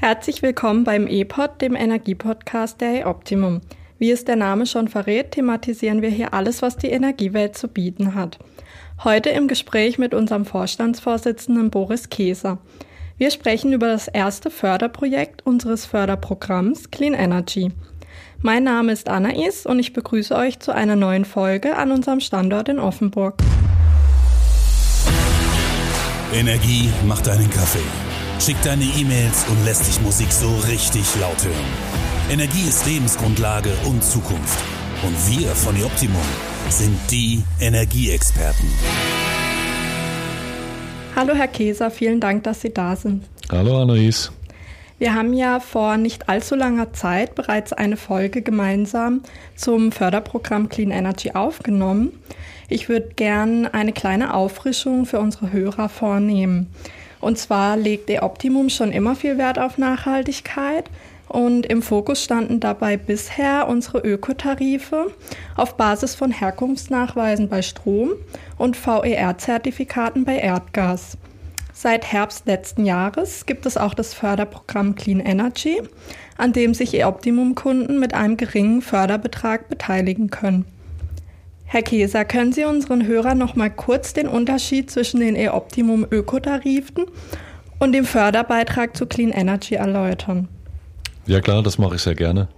Herzlich willkommen beim E-Pod, dem Energiepodcast der E-Optimum. Wie es der Name schon verrät, thematisieren wir hier alles, was die Energiewelt zu bieten hat. Heute im Gespräch mit unserem Vorstandsvorsitzenden Boris Käser. Wir sprechen über das erste Förderprojekt unseres Förderprogramms Clean Energy. Mein Name ist Anais und ich begrüße euch zu einer neuen Folge an unserem Standort in Offenburg. Energie macht einen Kaffee Schick deine E-Mails und lässt dich Musik so richtig laut hören. Energie ist Lebensgrundlage und Zukunft. Und wir von The Optimum sind die Energieexperten. Hallo Herr Käser, vielen Dank, dass Sie da sind. Hallo Anais. Wir haben ja vor nicht allzu langer Zeit bereits eine Folge gemeinsam zum Förderprogramm Clean Energy aufgenommen. Ich würde gern eine kleine Auffrischung für unsere Hörer vornehmen. Und zwar legt E-Optimum schon immer viel Wert auf Nachhaltigkeit. Und im Fokus standen dabei bisher unsere Ökotarife auf Basis von Herkunftsnachweisen bei Strom und VER-Zertifikaten bei Erdgas. Seit Herbst letzten Jahres gibt es auch das Förderprogramm Clean Energy, an dem sich E-Optimum-Kunden mit einem geringen Förderbetrag beteiligen können. Herr Käser, können Sie unseren Hörern noch mal kurz den Unterschied zwischen den E-Optimum Ökotarifen und dem Förderbeitrag zu Clean Energy erläutern? Ja klar, das mache ich sehr gerne.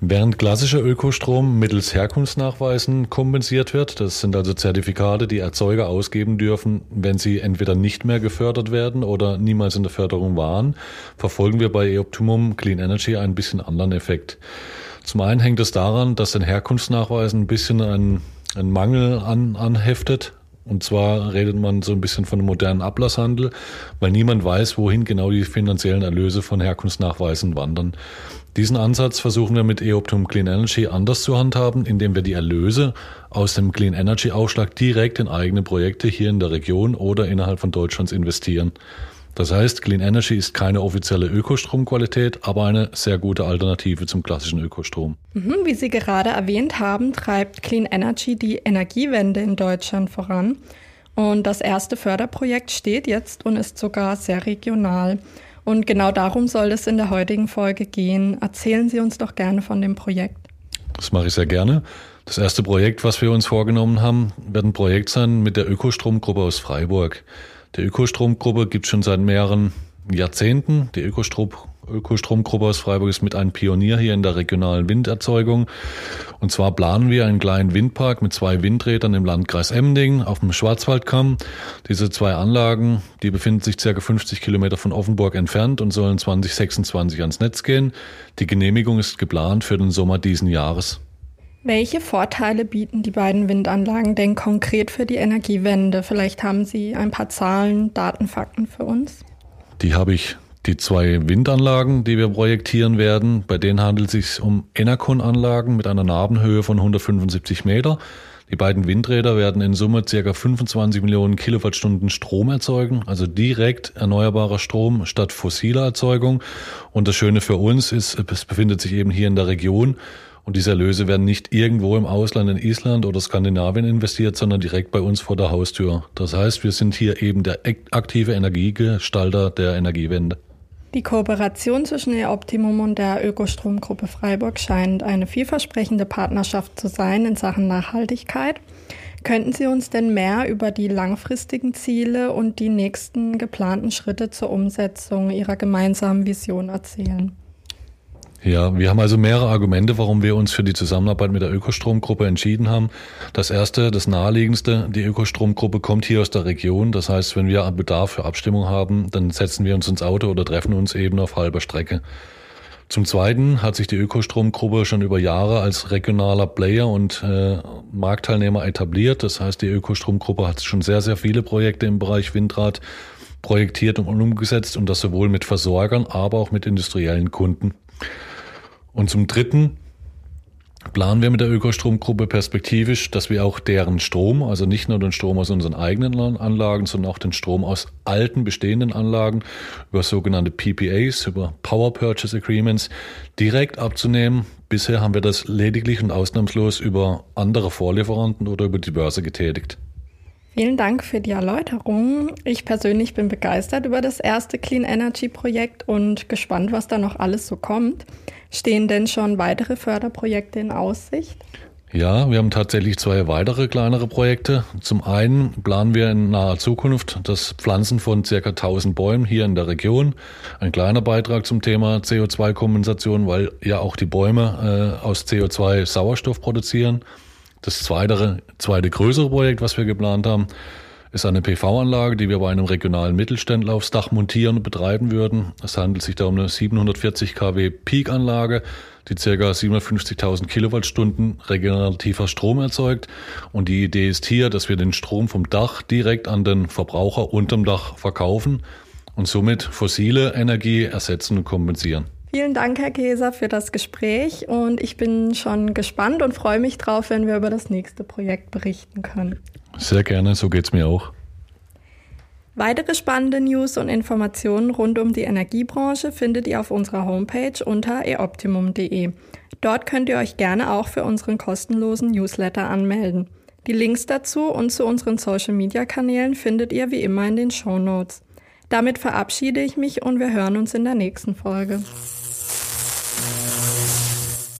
Während klassischer Ökostrom mittels Herkunftsnachweisen kompensiert wird, das sind also Zertifikate, die Erzeuger ausgeben dürfen, wenn sie entweder nicht mehr gefördert werden oder niemals in der Förderung waren, verfolgen wir bei E-Optimum Clean Energy einen bisschen anderen Effekt. Zum einen hängt es daran, dass den Herkunftsnachweisen ein bisschen ein, ein Mangel an, anheftet. Und zwar redet man so ein bisschen von einem modernen Ablasshandel, weil niemand weiß, wohin genau die finanziellen Erlöse von Herkunftsnachweisen wandern. Diesen Ansatz versuchen wir mit E-Optimum Clean Energy anders zu handhaben, indem wir die Erlöse aus dem Clean Energy Aufschlag direkt in eigene Projekte hier in der Region oder innerhalb von Deutschlands investieren. Das heißt, Clean Energy ist keine offizielle Ökostromqualität, aber eine sehr gute Alternative zum klassischen Ökostrom. Mhm, wie Sie gerade erwähnt haben, treibt Clean Energy die Energiewende in Deutschland voran. Und das erste Förderprojekt steht jetzt und ist sogar sehr regional. Und genau darum soll es in der heutigen Folge gehen. Erzählen Sie uns doch gerne von dem Projekt. Das mache ich sehr gerne. Das erste Projekt, was wir uns vorgenommen haben, wird ein Projekt sein mit der Ökostromgruppe aus Freiburg. Die Ökostromgruppe gibt es schon seit mehreren Jahrzehnten. Die Ökostrom, Ökostromgruppe aus Freiburg ist mit einem Pionier hier in der regionalen Winderzeugung. Und zwar planen wir einen kleinen Windpark mit zwei Windrädern im Landkreis Emding auf dem Schwarzwaldkamm. Diese zwei Anlagen, die befinden sich circa 50 Kilometer von Offenburg entfernt und sollen 2026 ans Netz gehen. Die Genehmigung ist geplant für den Sommer diesen Jahres. Welche Vorteile bieten die beiden Windanlagen denn konkret für die Energiewende? Vielleicht haben Sie ein paar Zahlen, Daten, Fakten für uns? Die habe ich. Die zwei Windanlagen, die wir projektieren werden, bei denen handelt es sich um Enercon-Anlagen mit einer Nabenhöhe von 175 Meter. Die beiden Windräder werden in Summe ca. 25 Millionen Kilowattstunden Strom erzeugen, also direkt erneuerbarer Strom statt fossiler Erzeugung. Und das Schöne für uns ist, es befindet sich eben hier in der Region und diese Erlöse werden nicht irgendwo im Ausland in Island oder Skandinavien investiert, sondern direkt bei uns vor der Haustür. Das heißt, wir sind hier eben der aktive Energiegestalter der Energiewende. Die Kooperation zwischen der Optimum und der Ökostromgruppe Freiburg scheint eine vielversprechende Partnerschaft zu sein in Sachen Nachhaltigkeit. Könnten Sie uns denn mehr über die langfristigen Ziele und die nächsten geplanten Schritte zur Umsetzung Ihrer gemeinsamen Vision erzählen? Ja, wir haben also mehrere Argumente, warum wir uns für die Zusammenarbeit mit der Ökostromgruppe entschieden haben. Das erste, das naheliegendste, die Ökostromgruppe kommt hier aus der Region. Das heißt, wenn wir Bedarf für Abstimmung haben, dann setzen wir uns ins Auto oder treffen uns eben auf halber Strecke. Zum Zweiten hat sich die Ökostromgruppe schon über Jahre als regionaler Player und äh, Marktteilnehmer etabliert. Das heißt, die Ökostromgruppe hat schon sehr, sehr viele Projekte im Bereich Windrad projektiert und umgesetzt und das sowohl mit Versorgern, aber auch mit industriellen Kunden. Und zum Dritten planen wir mit der Ökostromgruppe perspektivisch, dass wir auch deren Strom, also nicht nur den Strom aus unseren eigenen Anlagen, sondern auch den Strom aus alten bestehenden Anlagen über sogenannte PPAs, über Power Purchase Agreements direkt abzunehmen. Bisher haben wir das lediglich und ausnahmslos über andere Vorlieferanten oder über die Börse getätigt. Vielen Dank für die Erläuterung. Ich persönlich bin begeistert über das erste Clean Energy Projekt und gespannt, was da noch alles so kommt. Stehen denn schon weitere Förderprojekte in Aussicht? Ja, wir haben tatsächlich zwei weitere kleinere Projekte. Zum einen planen wir in naher Zukunft das Pflanzen von circa 1000 Bäumen hier in der Region. Ein kleiner Beitrag zum Thema CO2-Kompensation, weil ja auch die Bäume äh, aus CO2 Sauerstoff produzieren. Das zweite, zweite größere Projekt, was wir geplant haben, ist eine PV-Anlage, die wir bei einem regionalen Mittelständler aufs Dach montieren und betreiben würden. Es handelt sich da um eine 740 kW Peak-Anlage, die ca. 750.000 Kilowattstunden regenerativer Strom erzeugt. Und die Idee ist hier, dass wir den Strom vom Dach direkt an den Verbraucher unterm Dach verkaufen und somit fossile Energie ersetzen und kompensieren. Vielen Dank, Herr Käser, für das Gespräch und ich bin schon gespannt und freue mich drauf, wenn wir über das nächste Projekt berichten können. Sehr gerne, so geht es mir auch. Weitere spannende News und Informationen rund um die Energiebranche findet ihr auf unserer Homepage unter eoptimum.de. Dort könnt ihr euch gerne auch für unseren kostenlosen Newsletter anmelden. Die Links dazu und zu unseren Social-Media-Kanälen findet ihr wie immer in den Show Notes. Damit verabschiede ich mich und wir hören uns in der nächsten Folge.